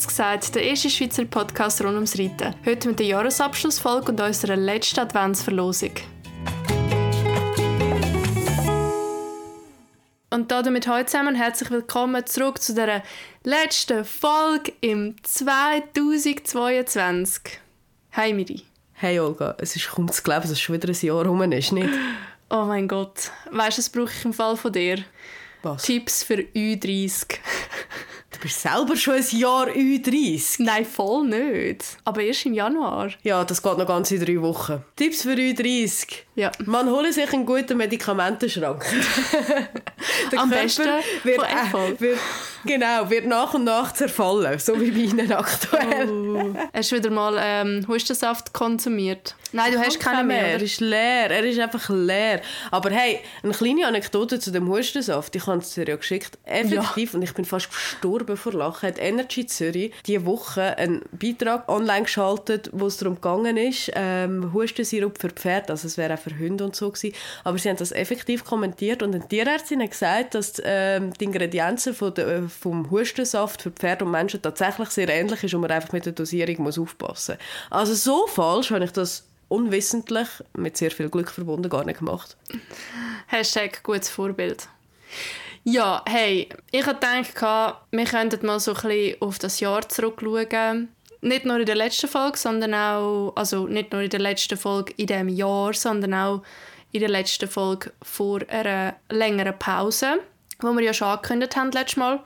Kurz gesagt, der erste Schweizer Podcast rund ums Reiten. Heute mit der Jahresabschlussfolge und unserer letzten Adventsverlosung. Und damit heute zusammen herzlich willkommen zurück zu der letzten Folge im 2022. Hi Miri. Hey Olga, es ist kaum zu glauben, dass es schon wieder ein Jahr rum ist, nicht? Oh mein Gott. Weißt du, was brauche ich im Fall von dir? Was? Tipps für Ü30. Du bist selber schon ein Jahr Ü30. Nein, voll nicht. Aber erst im Januar. Ja, das geht noch ganz in drei Wochen. Tipps für Ü30. Ja. Man hole sich einen guten Medikamentenschrank. Der Am Körper besten wird, äh, wird, genau, wird nach und nach zerfallen, so wie bei Ihnen aktuell. Oh. Hast du wieder mal ähm, Hustensaft konsumiert? Nein, du hast keinen mehr. Er oder? ist leer, er ist einfach leer. Aber hey, eine kleine Anekdote zu dem Hustensaft. Ich habe es dir ja geschickt. Effektiv, und ich bin fast gestorben vor Lachen, hat Energy Zürich diese Woche einen Beitrag online geschaltet, wo es darum gegangen ist, ähm, Hustensirup für Pferde, also es wäre auch für Hunde und so gewesen. Aber sie haben das effektiv kommentiert und eine Tierärztin hat gesagt, dass ähm, die Ingredienzen von der, äh, vom Hustensaft für Pferde und Menschen tatsächlich sehr ähnlich ist und man einfach mit der Dosierung muss aufpassen muss. Also so falsch habe ich das unwissentlich, mit sehr viel Glück verbunden, gar nicht gemacht. Hashtag gutes Vorbild. Ja, hey, ich habe gedacht, wir könnten mal so ein bisschen auf das Jahr zurückschauen. Nicht nur in der letzten Folge, sondern auch, also nicht nur in der letzten Folge in diesem Jahr, sondern auch in der letzten Folge vor einer längeren Pause, die wir ja schon angekündigt haben letztes Mal.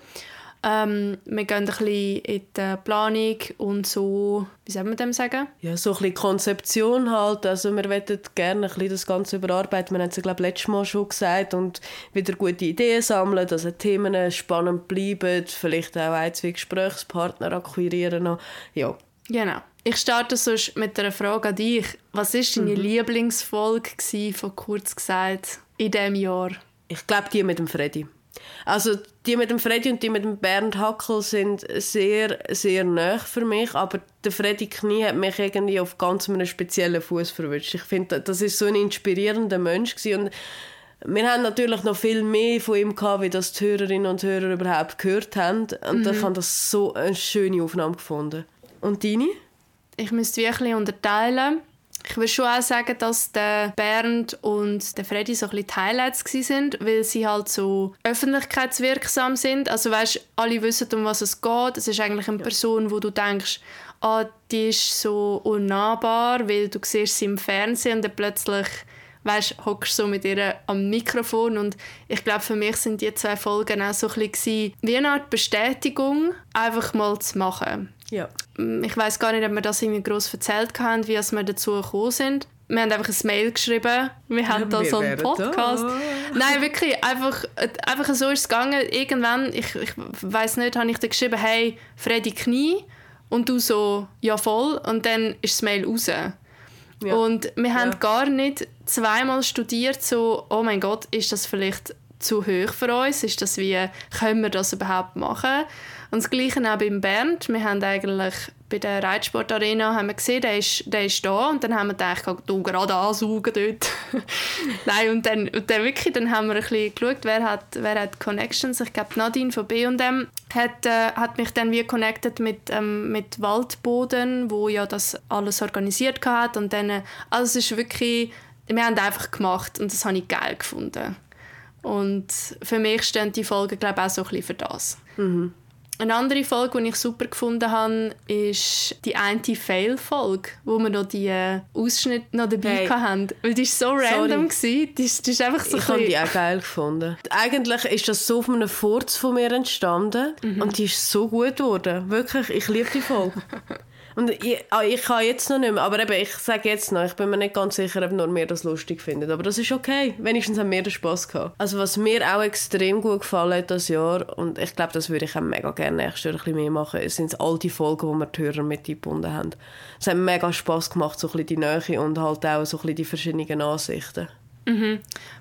Ähm, wir gehen ein bisschen in die Planung und so, wie soll man dem sagen? Ja, so ein bisschen Konzeption halt. Also wir möchten gerne ein bisschen das Ganze überarbeiten. Wir haben es, glaube ich, letztes Mal schon gesagt. Und wieder gute Ideen sammeln, dass die Themen spannend bleiben. Vielleicht auch ein, zwei Gesprächspartner akquirieren. Noch. Ja. Genau. Ich starte sonst mit einer Frage an dich. Was war deine Lieblingsfolge gewesen, von kurz gesagt in diesem Jahr? Ich glaube, die mit dem Freddy. Also die mit dem Freddy und die mit dem Bernd Hackel sind sehr, sehr nah für mich, aber der Freddy Knie hat mich irgendwie auf ganz einem speziellen Fuß verwünscht. Ich finde, das ist so ein inspirierender Mensch gewesen. und wir haben natürlich noch viel mehr von ihm gehabt, wie das die Hörerinnen und Hörer überhaupt gehört haben. Und ich habe das so eine schöne Aufnahme gefunden. Und deine? Ich müsste wirklich unterteilen. Ich würde schon auch sagen, dass der Bernd und der Freddy so ein bisschen die Highlights sind, weil sie halt so öffentlichkeitswirksam sind. Also weißt, alle wissen, um was es geht. Es ist eigentlich eine Person, wo du denkst, ah, die ist so unnahbar, weil du siehst sie im Fernsehen und dann plötzlich weißt, hockst so mit ihr am Mikrofon und ich glaube, für mich sind die zwei Folgen auch so ein bisschen wie eine Art Bestätigung, einfach mal zu machen. Ja. Ich weiß gar nicht, ob wir das irgendwie gross erzählt haben, wie wir dazu gekommen sind. Wir haben einfach ein Mail geschrieben. Wir haben da wir so einen Podcast. da. Nein, wirklich, einfach, einfach so ist es gegangen. Irgendwann, ich, ich weiß nicht, habe ich dir geschrieben, hey, Freddy Knie. Und du so, ja voll. Und dann ist das Mail raus. Ja. Und wir haben Ja. gar nicht zweimal studiert, so, oh mein Gott, ist das vielleicht zu hoch für uns? Ist das wie, können wir das überhaupt machen? Und das Gleiche auch beim Bernd. Wir haben eigentlich bei der Reitsportarena haben wir gesehen, der ist, der ist da und dann haben wir gedacht, du gerade ansaugen dort. Nein, und dann, und dann wirklich, dann haben wir ein bisschen geschaut, wer hat, wer hat Connections. Ich glaube, Nadine von B&M hat, äh, hat mich dann wie connected mit, ähm, mit Waldboden, wo ja das alles organisiert hat und dann, äh, also es ist wirklich, wir haben einfach gemacht und das habe ich geil gefunden. Und für mich stehen die Folgen, glaube ich, auch so ein bisschen für das. Eine andere Folge, die ich super gefunden habe, ist die eine Fail-Folge, wo wir noch die äh, Ausschnitte noch dabei Hey. hatten. Weil die war so random. Gewesen. Die, ist- die ist einfach so Ich habe die auch geil gefunden. Eigentlich ist das so von einem Furz von mir entstanden und die ist so gut geworden. Wirklich, ich liebe die Folge. und ich, ah, ich kann jetzt noch nicht mehr, aber eben, ich sage jetzt noch, ich bin mir nicht ganz sicher, ob nur mir das lustig findet. Aber das ist okay. Wenigstens haben wir den Spass gehabt. Also was mir auch extrem gut gefallen hat das Jahr und ich glaube, das würde ich auch mega gerne nächstes Jahr ein bisschen mehr machen, sind all die Folgen, wo wir die Hörer mit eingebunden haben. Es hat mega Spass gemacht, so ein bisschen die Nähe und halt auch so ein bisschen die verschiedenen Ansichten.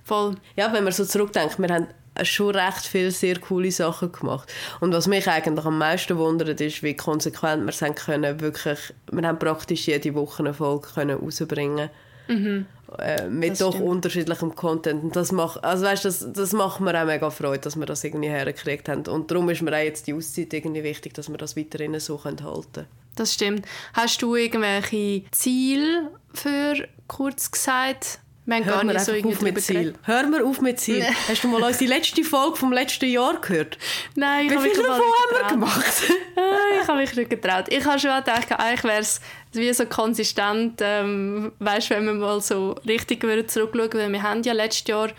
voll. Ja, wenn man so zurückdenkt, wir haben schon recht viele sehr coole Sachen gemacht. Und was mich eigentlich am meisten wundert, ist, wie konsequent wir es haben können. Wirklich, wir haben praktisch jede Woche eine Folge können rausbringen Mhm. Äh, mit das doch stimmt. unterschiedlichem Content. Und das macht, also weißt, das, das macht mir auch mega Freude, dass wir das irgendwie hergekriegt haben. Und darum ist mir auch jetzt die Auszeit irgendwie wichtig, dass wir das weiterhin so halten können. Das stimmt. Hast du irgendwelche Ziele für kurz gesagt wir haben gar nicht so auf mit Ziel. Hör mir auf mit Ziel. Nee. Hast du mal unsere letzte Folge vom letzten Jahr gehört? Nein, ich habe mich davon haben wir gemacht? ich habe mich nicht getraut. Ich habe schon gedacht, eigentlich wäre es wie so konsistent, ähm, weißt, wenn wir mal so richtig zurückschauen weil wir haben ja letztes Jahr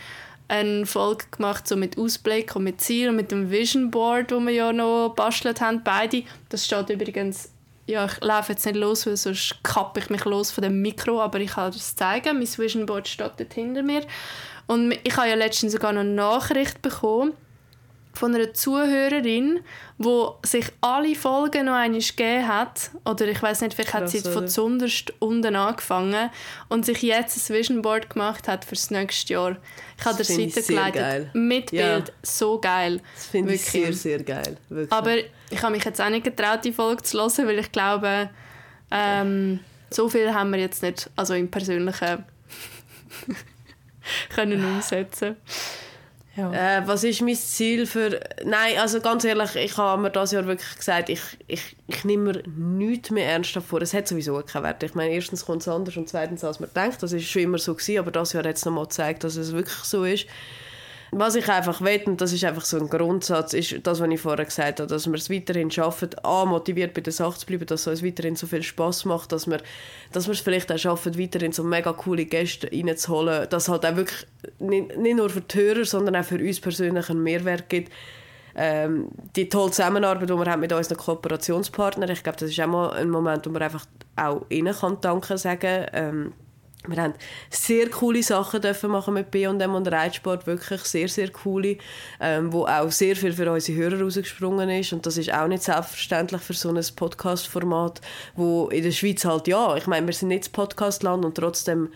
eine Folge gemacht so mit Ausblick und mit Ziel und mit dem Vision Board, wo wir ja noch bastelt haben, beide. Das steht übrigens ja, ich laufe jetzt nicht los, weil sonst kappe ich mich los von dem Mikro, aber ich kann das zeigen. Mein Vision Board steht dort hinter mir. Und ich habe ja letztens sogar noch eine Nachricht bekommen von einer Zuhörerin, die sich alle Folgen noch einmal gegeben hat. Oder ich weiß nicht, vielleicht Krass, hat sie von zunderst unten angefangen und sich jetzt ein Vision Board gemacht hat für das nächste Jahr. Ich habe der Seite geleitet. Mit ja. Bild. So geil. Das finde ich sehr, sehr geil. Wirklich. Aber ich habe mich jetzt auch nicht getraut, die Folge zu hören, weil ich glaube, ähm, so viel haben wir jetzt nicht, also im Persönlichen können umsetzen. Ja. Äh, was ist mein Ziel für... Nein, also ganz ehrlich, ich habe mir das Jahr wirklich gesagt, ich, ich, ich nehme mir nichts mehr ernsthaft vor. Es hat sowieso keinen Wert. Ich meine, erstens kommt es anders und zweitens, als man denkt. Das ist schon immer so gewesen, aber das Jahr hat es nochmal gezeigt, dass es wirklich so ist. Was ich einfach will, und das ist einfach so ein Grundsatz, ist das, was ich vorher gesagt habe, dass wir es weiterhin schaffen, A, motiviert bei der Sache zu bleiben, dass es uns weiterhin so viel Spaß macht, dass wir, dass wir es vielleicht auch schaffen, weiterhin so mega coole Gäste reinzuholen, dass halt auch wirklich nicht, nicht nur für die Hörer, sondern auch für uns persönlich einen Mehrwert gibt. Ähm, die tolle Zusammenarbeit, die wir haben mit unseren Kooperationspartnern, ich glaube, das ist auch mal ein Moment, wo man einfach auch ihnen kann Danke sagen ähm, wir haben sehr coole Sachen dürfen machen mit B&M und Reitsport, wirklich sehr, sehr coole, ähm, wo auch sehr viel für unsere Hörer rausgesprungen ist und das ist auch nicht selbstverständlich für so ein Podcast-Format, wo in der Schweiz halt, ja, ich meine, wir sind nicht das Podcast-Land und trotzdem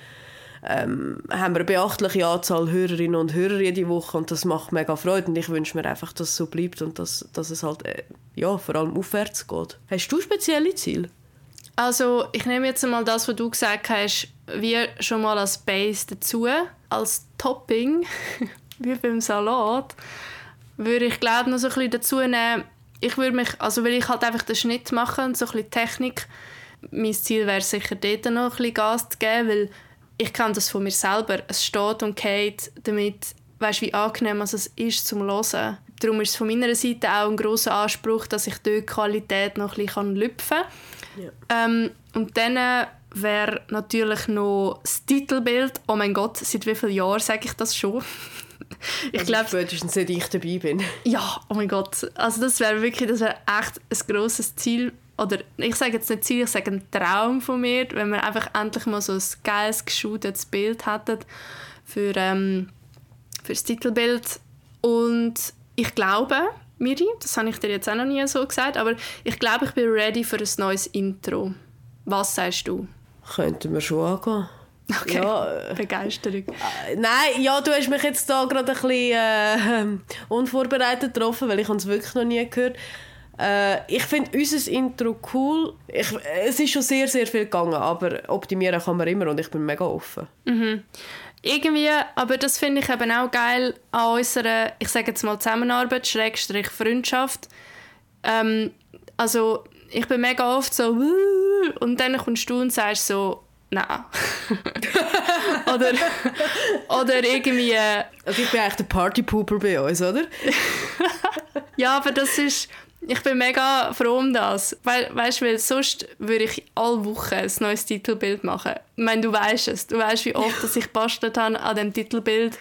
ähm, haben wir eine beachtliche Anzahl Hörerinnen und Hörer jede Woche und das macht mega Freude und ich wünsche mir einfach, dass es so bleibt und dass, dass es halt, äh, ja, vor allem aufwärts geht. Hast du spezielle Ziele? Also ich nehme jetzt mal das, was du gesagt hast, wie schon mal als Base dazu, als Topping, wie beim Salat, würde ich glaube noch so ein bisschen dazu nehmen, ich würde mich, also will ich halt einfach den Schnitt machen und so ein bisschen Technik, mein Ziel wäre sicher dort noch ein bisschen Gas zu geben, weil ich kann das von mir selber, es steht und geht damit, weißt wie angenehm es ist zum Hören. Darum ist es von meiner Seite auch ein großer Anspruch, dass ich dort die Qualität noch ein bisschen lüpfen kann ja. Ähm, und dann wäre natürlich noch das Titelbild. Oh mein Gott, seit wie vielen Jahren sage ich das schon? ich also glaube spätestens seit ich dabei bin. Ja, oh mein Gott. Also das wäre wirklich, das wäre echt ein grosses Ziel. Oder ich sage jetzt nicht Ziel, ich sage ein Traum von mir, wenn wir einfach endlich mal so ein geiles, geschootetes Bild hätten für, ähm, für das Titelbild. Und ich glaube, Miri, das habe ich dir jetzt auch noch nie so gesagt, aber ich glaube, ich bin ready für ein neues Intro. Was sagst du? Könnten wir schon angehen. Okay, ja, äh, Begeisterung. Äh, nein, ja, du hast mich jetzt da gerade ein bisschen äh, unvorbereitet getroffen, weil ich es wirklich noch nie gehört äh, ich finde unser Intro cool. Ich, es ist schon sehr, sehr viel gegangen, aber optimieren kann man immer und ich bin mega offen. Mhm irgendwie, aber das finde ich eben auch geil an unserer, ich sage jetzt mal Zusammenarbeit, Schrägstrich Freundschaft. Ähm, also ich bin mega oft so und dann kommst du und sagst so, nein. oder, oder irgendwie... Also ich bin eigentlich der Partypooper bei uns, oder? ja, aber das ist ich bin mega froh um das. Weil, weißt, weil sonst würde ich alle Wochen ein neues Titelbild machen. Ich meine, du weißt es. Du weißt, wie oft dass ich bastelt habe an dem Titelbild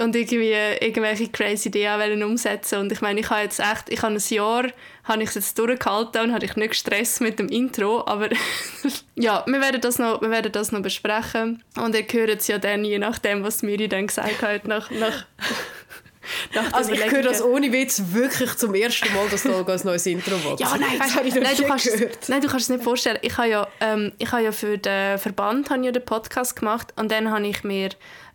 und irgendwie irgendwelche crazy Ideen umsetzen. Und ich meine, ich habe jetzt echt, ich habe ein Jahr, habe ich es jetzt durchgehalten und hatte ich nicht Stress mit dem Intro, aber ja, wir werden das noch, wir werden das noch besprechen. Und ihr hört es ja dann, je nachdem, was Miri dann gesagt hat, nach, nach also ich höre das ohne Witz wirklich zum ersten Mal, dass da ein neues Intro wird. Ja, nein, weißt, ich nein, du kannst es, nein, du kannst es nicht vorstellen. Ich habe ja, ähm, ich habe ja für den Verband habe ja den Podcast gemacht. Und dann habe ich mir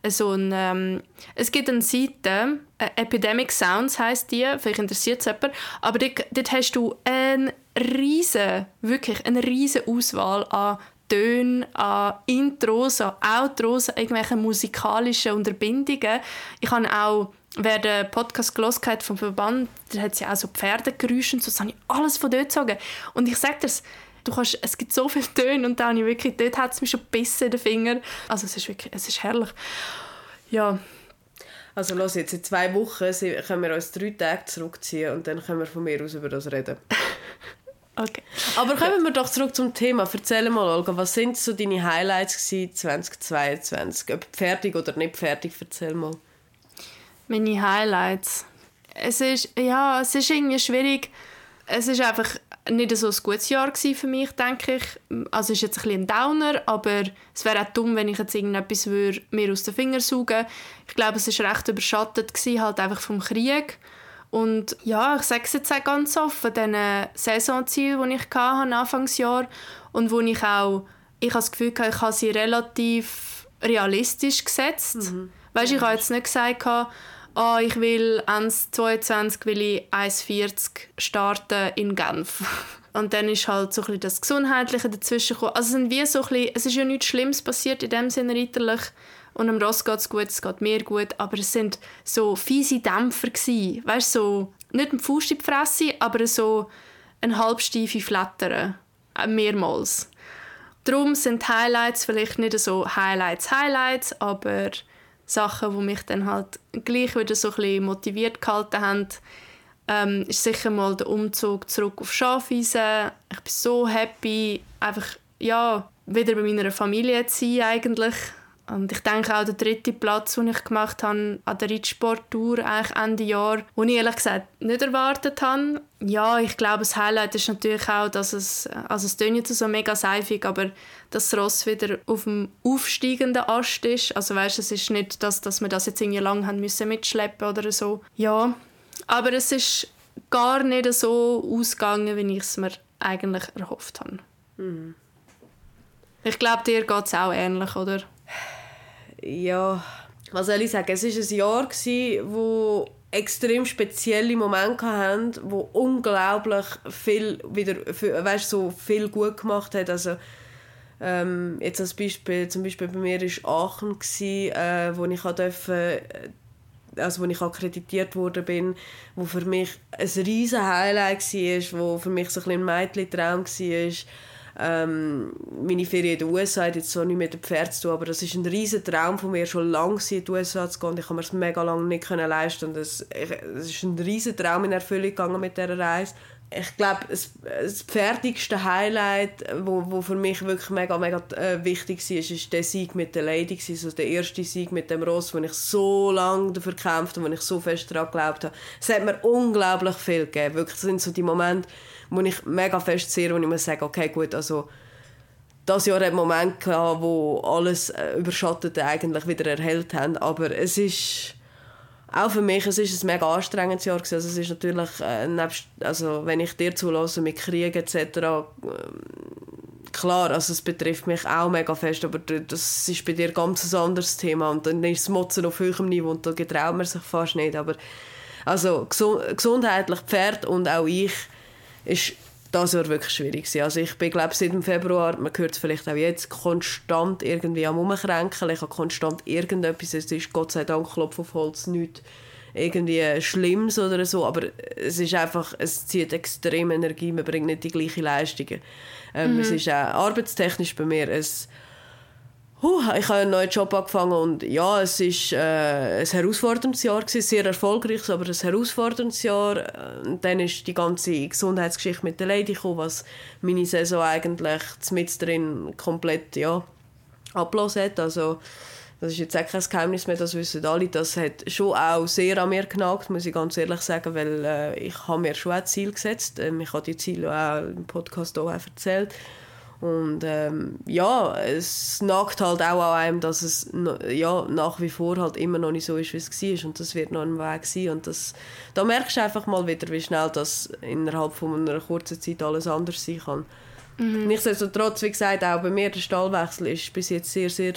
so ein, ähm, es gibt eine Seite, äh, Epidemic Sounds heißt die, vielleicht interessiert es jemand, aber dort, dort hast du eine riesen, wirklich eine riesen Auswahl an Töne, an Intros, an Outros, an irgendwelchen musikalischen Unterbindungen. Ich habe auch wer den Podcast gelesen hat vom Verband, der hat ja auch so Pferdegeräusche und so, das habe ich alles von dort gezogen. Und ich sage dir, du kannst, es gibt so viele Töne und dann wirklich, dort hat es mich schon bissen in den Finger. Also es ist wirklich, es ist herrlich. Ja. Also los, jetzt in zwei Wochen können wir uns drei Tage zurückziehen und dann können wir von mir aus über das reden. okay. Aber kommen wir doch zurück zum Thema. Erzähl mal, Olga, was sind so deine Highlights 2022? Ob fertig oder nicht fertig, erzähl mal. Meine Highlights? Es ist, ja, es ist irgendwie schwierig. Es ist einfach nicht so ein gutes Jahr für mich, denke ich. Also es ist jetzt ein bisschen ein Downer, aber es wäre auch dumm, wenn ich jetzt irgendetwas würde, mir aus den Fingern saugen Ich glaube, es war recht überschattet, gewesen, halt einfach vom Krieg. Und ja, ich sage es jetzt auch ganz offen, diesen Saisonziel, die ich hatte, Anfangsjahr und wo ich auch, ich habe das Gefühl, ich habe sie relativ realistisch gesetzt. Mhm. Weißt, ich habe jetzt nicht gesagt, oh, ich will 1,22 will ich 1,40 starten in Genf. Und dann ist halt so ein das Gesundheitliche dazwischen gekommen. Also es, sind wie so bisschen, es ist ja nichts Schlimmes passiert in dem Sinne reiterlich. Und am Ross geht es gut, es geht mir gut. Aber es sind so fiese Dämpfer gewesen. Weißt so, nicht ein Fuß in die Fresse, aber so ein halbsteife Flattern. Äh, mehrmals. Darum sind Highlights vielleicht nicht so Highlights, Highlights, aber Sachen, die mich dann halt gleich wieder so ein bisschen motiviert gehalten haben, ähm, ist sicher mal der Umzug zurück auf Schafwiese. Ich bin so happy, einfach ja, wieder bei meiner Familie zu sein eigentlich. Und ich denke auch der dritte Platz, den ich gemacht habe an der Ritsport-Tour eigentlich Ende Jahr, den ich ehrlich gesagt nicht erwartet habe. Ja, ich glaube, das Highlight ist natürlich auch, dass es, also es klingt jetzt so mega seifig, aber dass das Ross wieder auf dem aufsteigenden Ast ist. Also weißt, es ist nicht, dass, dass wir das jetzt irgendwie lang haben müssen mitschleppen oder so. Ja, aber es ist gar nicht so ausgegangen, wie ich es mir eigentlich erhofft habe. Mhm. Ich glaube, dir geht es auch ähnlich, oder? Ja, was soll ich sagen, es war ein Jahr, gewesen, wo extrem spezielle Momente hatten, wo unglaublich viel wieder, weißt, so viel gut gemacht hat. Also, ähm, jetzt als Beispiel, zum Beispiel bei mir war Aachen, gewesen, äh, wo ich durfte, also wo ich akkreditiert wurde bin, wo für mich ein riesen Highlight war, wo für mich so ein, ein Mädchen-Traum war ähm, meine Ferien in den USA hat jetzt so nicht mit dem Pferd zu tun, aber das ist ein riesen Traum von mir, schon lange in die USA zu gehen. Ich habe mir das mega lange nicht leisten es, ist ein riesen Traum in Erfüllung gegangen mit dieser Reise. Ich glaube, das, fertigste Highlight, wo, wo für mich wirklich mega, mega äh, wichtig war, ist der Sieg mit der Lady, also der erste Sieg mit dem Ross, wo ich so lange dafür gekämpft habe, wo ich so fest daran geglaubt habe. Es hat mir unglaublich viel gegeben. Wirklich, das sind so die Momente, wo ich mega fest sehe, wo ich mir sage, okay, gut, also das Jahr hat einen Moment gehabt, wo alles äh, Überschattete eigentlich wieder erhellt haben, aber es ist auch für mich, es ist ein mega anstrengendes Jahr. Also es ist natürlich, äh, nebst, also wenn ich dir zulasse mit Krieg etc., äh, klar, also es betrifft mich auch mega fest, aber das ist bei dir ganz ein anderes Thema und dann ist das Motzen auf höherem Niveau und da getraut man sich fast nicht, aber also gesundheitlich Pferd und auch ich ist das Jahr wirklich schwierig. Also ich bin, glaube seit dem Februar, man hört es vielleicht auch jetzt, konstant irgendwie am Umkränkeln. Ich habe konstant irgendetwas, es ist Gott sei Dank, Klopf auf Holz, nichts irgendwie Schlimmes oder so, aber es ist einfach, es zieht extrem Energie, man bringt nicht die gleichen Leistungen. Ähm, mhm. Es ist auch arbeitstechnisch bei mir ein Huh, ich habe einen neuen Job angefangen und ja, es ist äh, ein herausforderndes Jahr gewesen, sehr erfolgreich, aber ein herausforderndes Jahr. Und dann ist die ganze Gesundheitsgeschichte mit der Lady gekommen, was meine Saison eigentlich mit drin komplett ja, abgelöst hat. Also das ist jetzt kein Geheimnis mehr, das wissen alle. Das hat schon auch sehr an mir genagt, muss ich ganz ehrlich sagen, weil äh, ich habe mir schon ein Ziel gesetzt. Ähm, ich habe die Ziele auch im Podcast auch erzählt. Und ähm, ja, es nagt halt auch an einem, dass es ja, nach wie vor halt immer noch nicht so ist, wie es war. Und das wird noch ein Weg sein. Und das, da merkst du einfach mal wieder, wie schnell das innerhalb von einer kurzen Zeit alles anders sein kann. Mhm. Nichtsdestotrotz, wie gesagt, auch bei mir der Stallwechsel ist bis jetzt sehr, sehr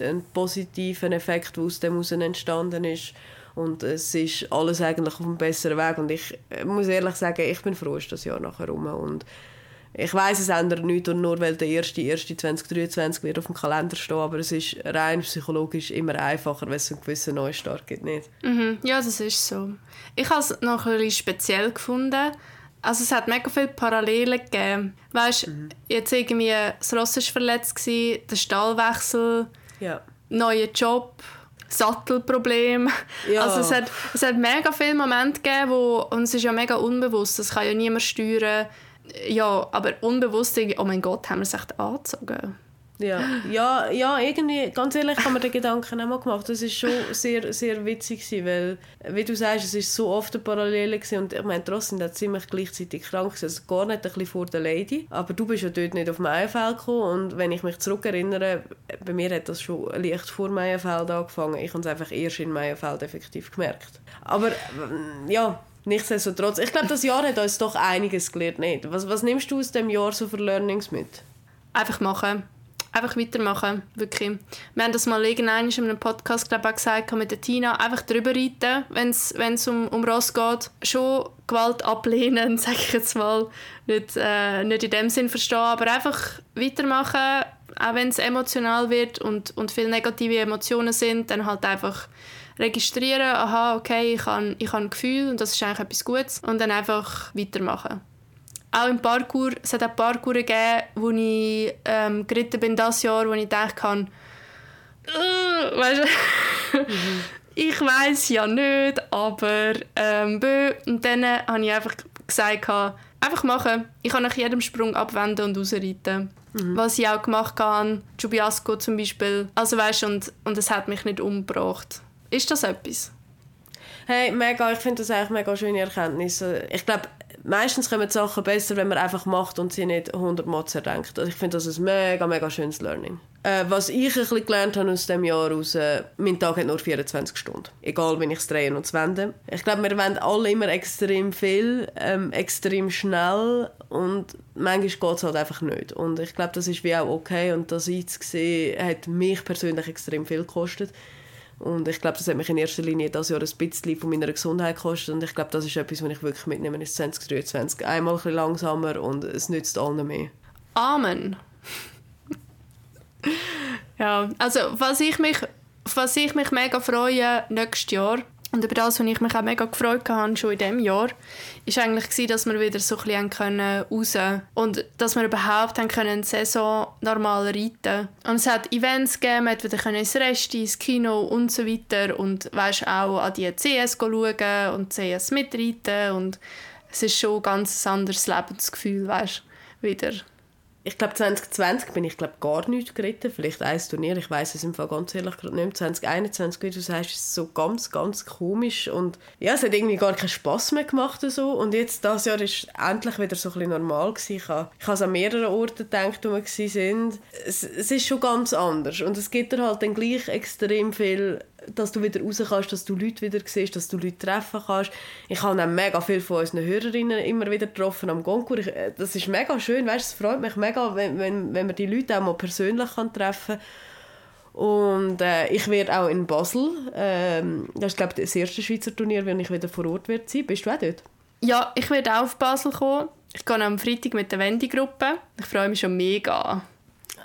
ein positiver Effekt, der aus dem heraus entstanden ist. Und es ist alles eigentlich auf einem besseren Weg. Und ich muss ehrlich sagen, ich bin froh, ist das Jahr nachher rum. Und Ich weiß es ändert nichts und nur weil der 1.1.2023 wird auf dem Kalender stehen, aber es ist rein psychologisch immer einfacher, wenn es einen gewissen Neustart gibt, nicht? Mhm. Ja, das ist so. Ich habe es noch ein bisschen speziell gefunden. Also es hat mega viele Parallelen gegeben. Weißt, mhm. jetzt irgendwie das Ross war verletzt, der Stallwechsel, ja. neuer Job, Sattelproblem. Ja. Also es hat, es hat mega viele Momente gegeben, wo, und es ist ja mega unbewusst, das kann ja niemand steuern. Ja, aber unbewusst, oh mein Gott, haben wir es echt angezogen. Ja, ja, ja, irgendwie, ganz ehrlich, haben wir den Gedanken auch mal gemacht. Das ist schon sehr, sehr witzig gewesen, weil, wie du sagst, es ist so oft eine Parallele gewesen und ich meine, trotzdem hat ziemlich gleichzeitig krank gewesen, also gar nicht ein bisschen vor der Lady, aber du bist ja dort nicht auf Meierfeld gekommen und wenn ich mich zurückerinnere, bei mir hat das schon leicht vor Meierfeld angefangen. Ich habe es einfach erst in Meierfeld effektiv gemerkt. Aber, ja, nichtsdestotrotz, ich glaube, das Jahr hat uns doch einiges gelernt, nicht? Was, was nimmst du aus dem Jahr so für Learnings mit? Einfach machen einfach weitermachen, wirklich. Wir haben das mal irgendwann in einem Podcast glaube ich, gesagt mit der Tina, einfach drüber reiten, wenn es um, um Ross geht. Schon Gewalt ablehnen, sage ich jetzt mal. Nicht, äh, nicht in dem Sinn verstehen, aber einfach weitermachen, auch wenn es emotional wird und, und viele negative Emotionen sind, dann halt einfach registrieren, aha, okay, ich habe ich hab ein Gefühl und das ist eigentlich etwas Gutes und dann einfach weitermachen auch im Parkour, es hat auch Parkour gegeben, wo ich ähm, geritten bin das Jahr, wo ich dachte, kann, äh, weißt du, mhm. ich weiß ja nicht, aber ähm, bö. und dann habe ich einfach gesagt, einfach machen. Ich kann nach jedem Sprung abwenden und ausreiten. Mhm. Was ich auch gemacht habe, Jubiasco zum Beispiel. Also weißt, und, und es hat mich nicht umgebracht. Ist das etwas? Hey, mega, ich finde das eigentlich mega schöne Erkenntnisse. Ich glaube, meistens kommen Sachen besser, wenn man einfach macht und sie nicht 100 Mal zerdenkt. Also ich finde das ein mega, mega schönes Learning. Äh, was ich ein bisschen gelernt habe aus dem Jahr aus, äh, mein Tag hat nur 24 Stunden. Egal, wenn ich es drehe und wende. Ich glaube, wir wollen alle immer extrem viel, ähm, extrem schnell und manchmal geht es halt einfach nicht. Und ich glaube, das ist wie auch okay und das einzusehen, hat mich persönlich extrem viel gekostet. Und ich glaube, das hat mich in erster Linie das Jahr ein bisschen von meiner Gesundheit gekostet. Und ich glaube, das ist etwas, was ich wirklich mitnehme in 2023. Einmal ein bisschen langsamer und es nützt allen mehr. Amen. ja, also was ich mich, was ich mich mega freue nächstes Jahr, und über das, was ich mich auch mega gefreut habe, schon in diesem Jahr, ist eigentlich, dass wir wieder so ein bisschen können raus und dass wir überhaupt haben können Saison normal reiten. Und es hat Events gegeben, man wieder ins Rest, ins Kino und so weiter. Und weißt auch an die CS schauen und CS mitreiten. Und es ist schon ein ganz anderes Lebensgefühl, weißt wieder ich glaube 2020 bin ich glaub, gar nicht geritten, vielleicht ein Turnier, ich weiß es im Fall ganz ehrlich gerade nicht. 2021, wie du sagst, ist so ganz, ganz komisch und ja, es hat irgendwie gar keinen Spass mehr gemacht und so. und jetzt, das Jahr ist endlich wieder so ein bisschen normal gewesen. Ich habe, es an mehreren Orten gedacht, wo wir waren. Es, es ist schon ganz anders und es gibt halt dann gleich extrem viel dass du wieder raus kannst, dass du Leute wieder siehst, dass du Leute treffen kannst. Ich habe auch mega viele von unseren Hörerinnen immer wieder getroffen am Goncourt. Äh, das ist mega schön, weißt, es freut mich mega, wenn, wenn, wenn man die Leute auch mal persönlich kann treffen kann. Und äh, ich werde auch in Basel, ähm, das ist glaube ich das erste Schweizer Turnier, wenn ich wieder vor Ort werde sein. Bist du auch dort? Ja, ich werde auch auf Basel kommen. Ich gehe am Freitag mit der Wendy-Gruppe. Ich freue mich schon mega.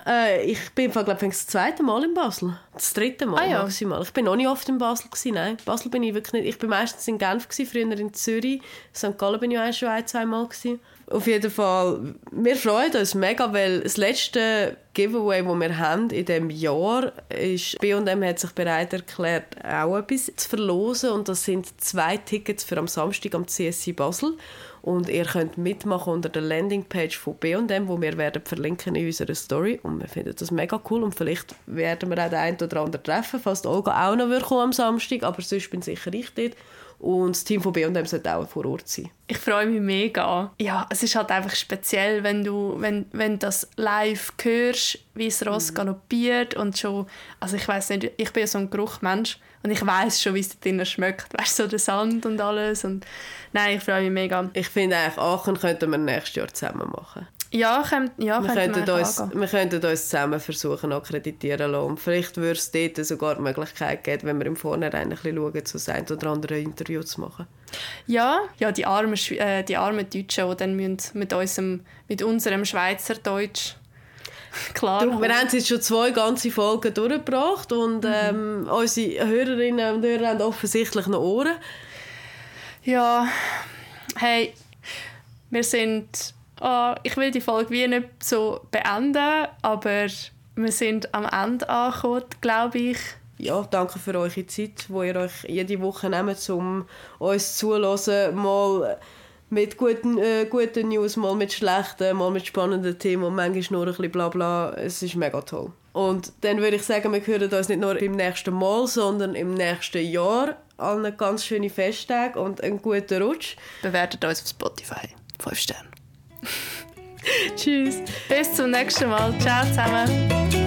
Äh, ich bin, glaube ich, das zweite Mal in Basel. Das dritte Mal ah, ja. maximal. Ich bin noch nicht oft in Basel gewesen, nein. Basel bin ich wirklich nicht. Ich bin meistens in Genf gewesen, früher in Zürich. St. Gallen bin ich auch schon ein, zwei Mal gewesen. Auf jeden Fall, wir freuen uns mega, weil das letzte Giveaway, das wir haben in diesem Jahr, ist, B&M hat sich bereit erklärt, auch etwas zu verlosen und das sind zwei Tickets für am Samstag am CSC Basel. Und ihr könnt mitmachen unter der Landingpage von B&M, wo wir werden verlinken in unserer Story. Und wir finden das mega cool und vielleicht werden wir auch den einen oder anderen treffen, falls Olga auch noch am Samstag, aber sonst bin sicher ich dort. Und das Team von B&M sollte auch vor Ort sein. Ich freue mich mega. Ja, es ist halt einfach speziell, wenn du wenn, wenn das live hörst, wie es Ross mhm. galoppiert und schon, also ich weiß nicht, ich bin ja so ein Geruchmensch und ich weiß schon, wie es da drinnen schmeckt. Weißt du, so der Sand und alles. Und nein, ich freue mich mega. Ich finde eigentlich, Aachen könnten wir nächstes Jahr zusammen machen. Ja, könnt, ja wir, könnten uns, wir könnten uns zusammen versuchen, akkreditieren lassen. Und vielleicht würde es dort sogar die Möglichkeit geben, wenn wir im Vornherein ein bisschen schauen, so ein oder andere Interview zu machen. Ja, ja die, armen, äh, die armen Deutschen, die dann mit, unserem, mit unserem Schweizerdeutsch klar du, Wir haben jetzt schon zwei ganze Folgen durchgebracht und mhm. ähm, unsere Hörerinnen und Hörer haben offensichtlich noch Ohren. Ja, hey, wir sind oh, ich will die Folge wie nicht so beenden, aber wir sind am Ende angekommen, glaube ich. Ja, danke für eure Zeit, wo ihr euch jede Woche nehmt, um uns zuzuhören, mal mit guten, äh, guten News, mal mit schlechten, mal mit spannenden Themen und manchmal nur ein bisschen Blabla. Es ist mega toll. Und dann würde ich sagen, wir hören uns nicht nur im nächsten Mal, sondern im nächsten Jahr. Allen ganz schöne Festtage und einen guten Rutsch. Bewertet uns auf Spotify. 5 Sterne. Tschüss. Bis zum nächsten Mal. Ciao zusammen.